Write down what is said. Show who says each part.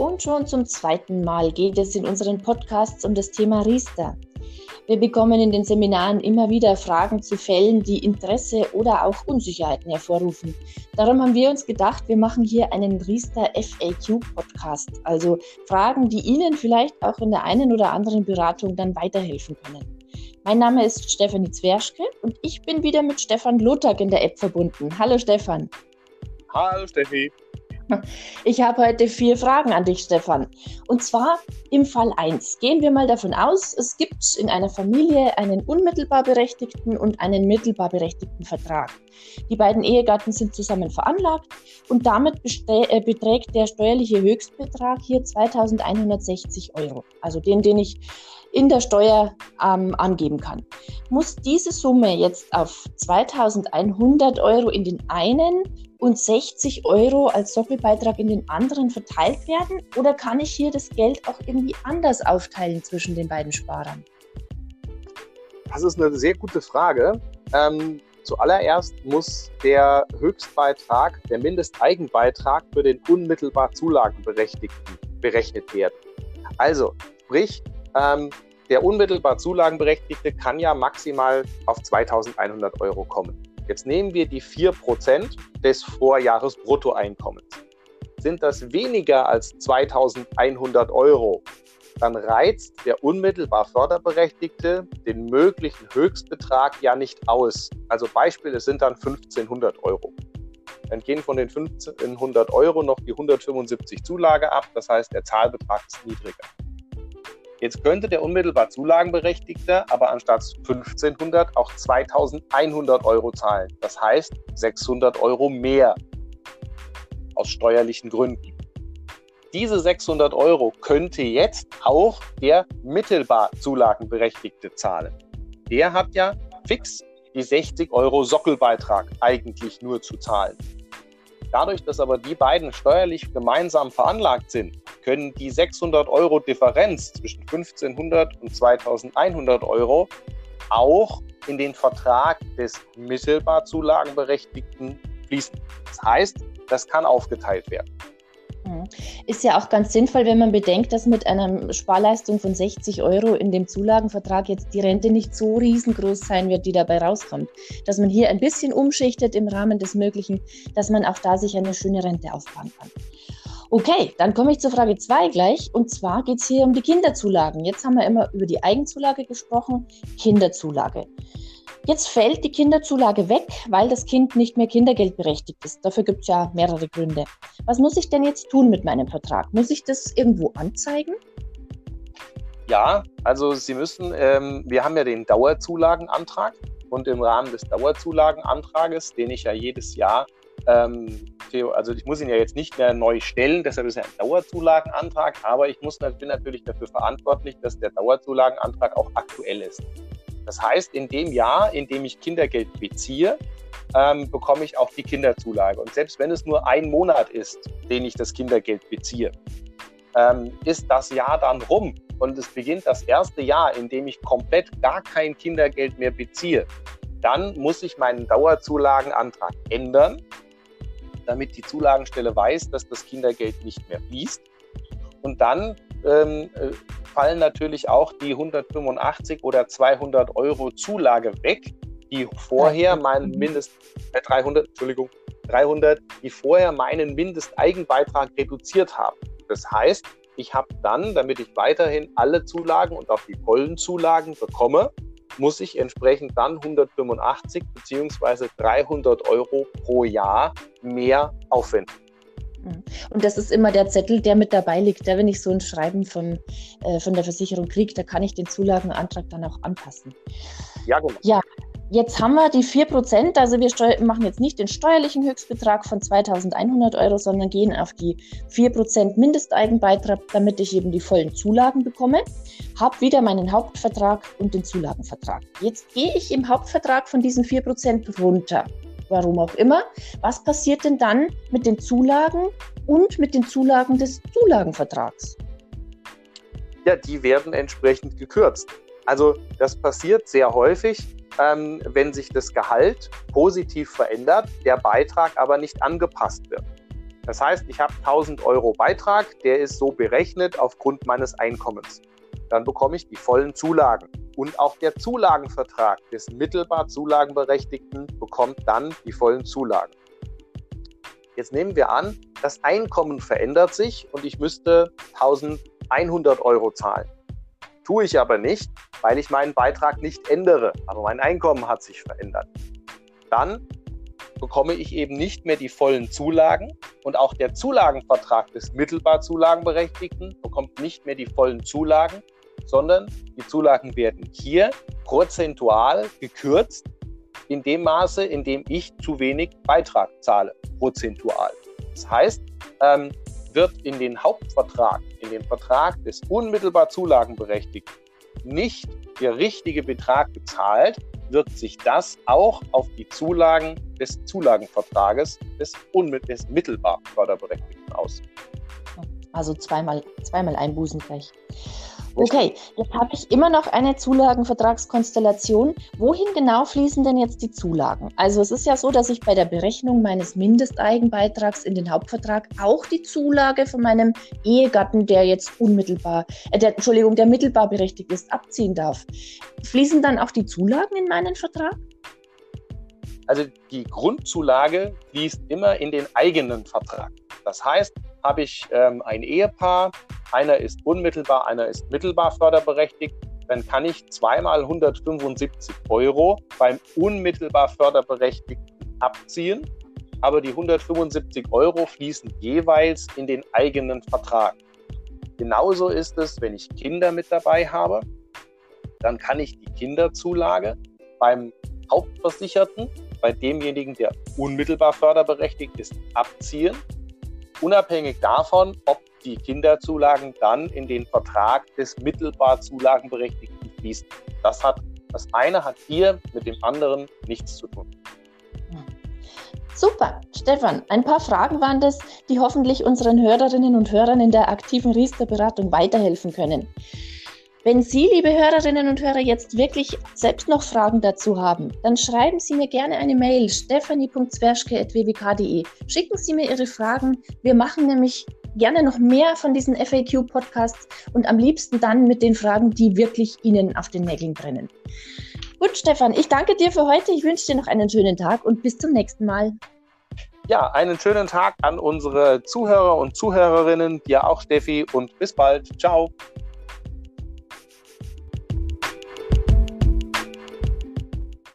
Speaker 1: Und schon zum zweiten Mal geht es in unseren Podcasts um das Thema Riester. Wir bekommen in den Seminaren immer wieder Fragen zu Fällen, die Interesse oder auch Unsicherheiten hervorrufen. Darum haben wir uns gedacht, wir machen hier einen Riester FAQ Podcast, also Fragen, die Ihnen vielleicht auch in der einen oder anderen Beratung dann weiterhelfen können. Mein Name ist Stefanie Zwerschke und ich bin wieder mit Stefan Lothar in der App verbunden. Hallo Stefan.
Speaker 2: Hallo Steffi.
Speaker 1: Ich habe heute vier Fragen an dich, Stefan. Und zwar im Fall 1. Gehen wir mal davon aus, es gibt in einer Familie einen unmittelbar berechtigten und einen mittelbar berechtigten Vertrag. Die beiden Ehegatten sind zusammen veranlagt und damit äh, beträgt der steuerliche Höchstbetrag hier 2160 Euro. Also den, den ich in der Steuer ähm, angeben kann. Muss diese Summe jetzt auf 2100 Euro in den einen und 60 Euro als Sockelbeitrag in den anderen verteilt werden? Oder kann ich hier das Geld auch irgendwie anders aufteilen zwischen den beiden Sparern?
Speaker 2: Das ist eine sehr gute Frage. Ähm, zuallererst muss der Höchstbeitrag, der Mindesteigenbeitrag für den unmittelbar Zulagenberechtigten berechnet werden. Also, sprich, ähm, der unmittelbar Zulagenberechtigte kann ja maximal auf 2100 Euro kommen. Jetzt nehmen wir die 4% des Vorjahresbruttoeinkommens. Sind das weniger als 2100 Euro, dann reizt der unmittelbar Förderberechtigte den möglichen Höchstbetrag ja nicht aus. Also Beispiel, es sind dann 1500 Euro. Dann gehen von den 1500 Euro noch die 175 Zulage ab, das heißt, der Zahlbetrag ist niedriger. Jetzt könnte der unmittelbar Zulagenberechtigte aber anstatt 1500 auch 2100 Euro zahlen. Das heißt 600 Euro mehr aus steuerlichen Gründen. Diese 600 Euro könnte jetzt auch der mittelbar Zulagenberechtigte zahlen. Der hat ja fix die 60 Euro Sockelbeitrag eigentlich nur zu zahlen. Dadurch, dass aber die beiden steuerlich gemeinsam veranlagt sind, können die 600 Euro Differenz zwischen 1500 und 2100 Euro auch in den Vertrag des mittelbar Zulagenberechtigten fließen. Das heißt, das kann aufgeteilt werden.
Speaker 1: Mhm. Ist ja auch ganz sinnvoll, wenn man bedenkt, dass mit einer Sparleistung von 60 Euro in dem Zulagenvertrag jetzt die Rente nicht so riesengroß sein wird, die dabei rauskommt. Dass man hier ein bisschen umschichtet im Rahmen des Möglichen, dass man auch da sich eine schöne Rente aufbauen kann. Okay, dann komme ich zur Frage 2 gleich. Und zwar geht es hier um die Kinderzulagen. Jetzt haben wir immer über die Eigenzulage gesprochen, Kinderzulage. Jetzt fällt die Kinderzulage weg, weil das Kind nicht mehr kindergeldberechtigt ist. Dafür gibt es ja mehrere Gründe. Was muss ich denn jetzt tun mit meinem Vertrag? Muss ich das irgendwo anzeigen?
Speaker 2: Ja, also Sie müssen, ähm, wir haben ja den Dauerzulagenantrag und im Rahmen des Dauerzulagenantrages, den ich ja jedes Jahr, ähm, also ich muss ihn ja jetzt nicht mehr neu stellen, deshalb ist er ein Dauerzulagenantrag, aber ich muss, bin natürlich dafür verantwortlich, dass der Dauerzulagenantrag auch aktuell ist. Das heißt, in dem Jahr, in dem ich Kindergeld beziehe, ähm, bekomme ich auch die Kinderzulage. Und selbst wenn es nur ein Monat ist, den ich das Kindergeld beziehe, ähm, ist das Jahr dann rum und es beginnt das erste Jahr, in dem ich komplett gar kein Kindergeld mehr beziehe, dann muss ich meinen Dauerzulagenantrag ändern, damit die Zulagenstelle weiß, dass das Kindergeld nicht mehr fließt. Und dann ähm, äh, fallen natürlich auch die 185 oder 200 Euro Zulage weg, die vorher meinen Mindest, äh, 300, Entschuldigung, 300, die vorher meinen Mindesteigenbeitrag reduziert haben. Das heißt, ich habe dann, damit ich weiterhin alle Zulagen und auch die vollen Zulagen bekomme, muss ich entsprechend dann 185 beziehungsweise 300 Euro pro Jahr mehr aufwenden.
Speaker 1: Mhm. Und das ist immer der Zettel, der mit dabei liegt. Ja, wenn ich so ein Schreiben von, äh, von der Versicherung kriege, da kann ich den Zulagenantrag dann auch anpassen. Ja, genau. Ja, jetzt haben wir die 4%. Also wir machen jetzt nicht den steuerlichen Höchstbetrag von 2100 Euro, sondern gehen auf die 4% Mindesteigenbeitrag, damit ich eben die vollen Zulagen bekomme. Habe wieder meinen Hauptvertrag und den Zulagenvertrag. Jetzt gehe ich im Hauptvertrag von diesen 4% runter warum auch immer. Was passiert denn dann mit den Zulagen und mit den Zulagen des Zulagenvertrags?
Speaker 2: Ja, die werden entsprechend gekürzt. Also das passiert sehr häufig, ähm, wenn sich das Gehalt positiv verändert, der Beitrag aber nicht angepasst wird. Das heißt, ich habe 1000 Euro Beitrag, der ist so berechnet aufgrund meines Einkommens. Dann bekomme ich die vollen Zulagen. Und auch der Zulagenvertrag des mittelbar Zulagenberechtigten bekommt dann die vollen Zulagen. Jetzt nehmen wir an, das Einkommen verändert sich und ich müsste 1100 Euro zahlen. Tue ich aber nicht, weil ich meinen Beitrag nicht ändere, aber mein Einkommen hat sich verändert. Dann bekomme ich eben nicht mehr die vollen Zulagen und auch der Zulagenvertrag des mittelbar Zulagenberechtigten bekommt nicht mehr die vollen Zulagen, sondern die Zulagen werden hier prozentual gekürzt in dem Maße, in dem ich zu wenig Beitrag zahle, prozentual. Das heißt, ähm, wird in den Hauptvertrag, den Vertrag des unmittelbar Zulagenberechtigten nicht der richtige Betrag bezahlt, wirkt sich das auch auf die Zulagen des Zulagenvertrages des, des mittelbar Förderberechtigten aus.
Speaker 1: Also zweimal, zweimal Einbußen gleich. Okay, jetzt habe ich immer noch eine Zulagenvertragskonstellation. Wohin genau fließen denn jetzt die Zulagen? Also es ist ja so, dass ich bei der Berechnung meines Mindesteigenbeitrags in den Hauptvertrag auch die Zulage von meinem Ehegatten, der jetzt unmittelbar, äh, der, Entschuldigung, der mittelbar berechtigt ist, abziehen darf. Fließen dann auch die Zulagen in meinen Vertrag?
Speaker 2: Also die Grundzulage fließt immer in den eigenen Vertrag. Das heißt, habe ich ähm, ein Ehepaar, einer ist unmittelbar, einer ist mittelbar förderberechtigt, dann kann ich zweimal 175 Euro beim unmittelbar Förderberechtigten abziehen, aber die 175 Euro fließen jeweils in den eigenen Vertrag. Genauso ist es, wenn ich Kinder mit dabei habe, dann kann ich die Kinderzulage beim Hauptversicherten, bei demjenigen, der unmittelbar förderberechtigt ist, abziehen. Unabhängig davon, ob die Kinderzulagen dann in den Vertrag des mittelbar Zulagenberechtigten fließen. Das hat das eine hat hier mit dem anderen nichts zu tun.
Speaker 1: Super, Stefan, ein paar Fragen waren das, die hoffentlich unseren Hörerinnen und Hörern in der aktiven Riester-Beratung weiterhelfen können. Wenn Sie, liebe Hörerinnen und Hörer, jetzt wirklich selbst noch Fragen dazu haben, dann schreiben Sie mir gerne eine Mail stefanie.zwerschke.wwk.de. Schicken Sie mir Ihre Fragen. Wir machen nämlich gerne noch mehr von diesen FAQ-Podcasts und am liebsten dann mit den Fragen, die wirklich Ihnen auf den Nägeln brennen. Gut, Stefan, ich danke dir für heute. Ich wünsche dir noch einen schönen Tag und bis zum nächsten Mal.
Speaker 2: Ja, einen schönen Tag an unsere Zuhörer und Zuhörerinnen, dir auch, Steffi, und bis bald. Ciao.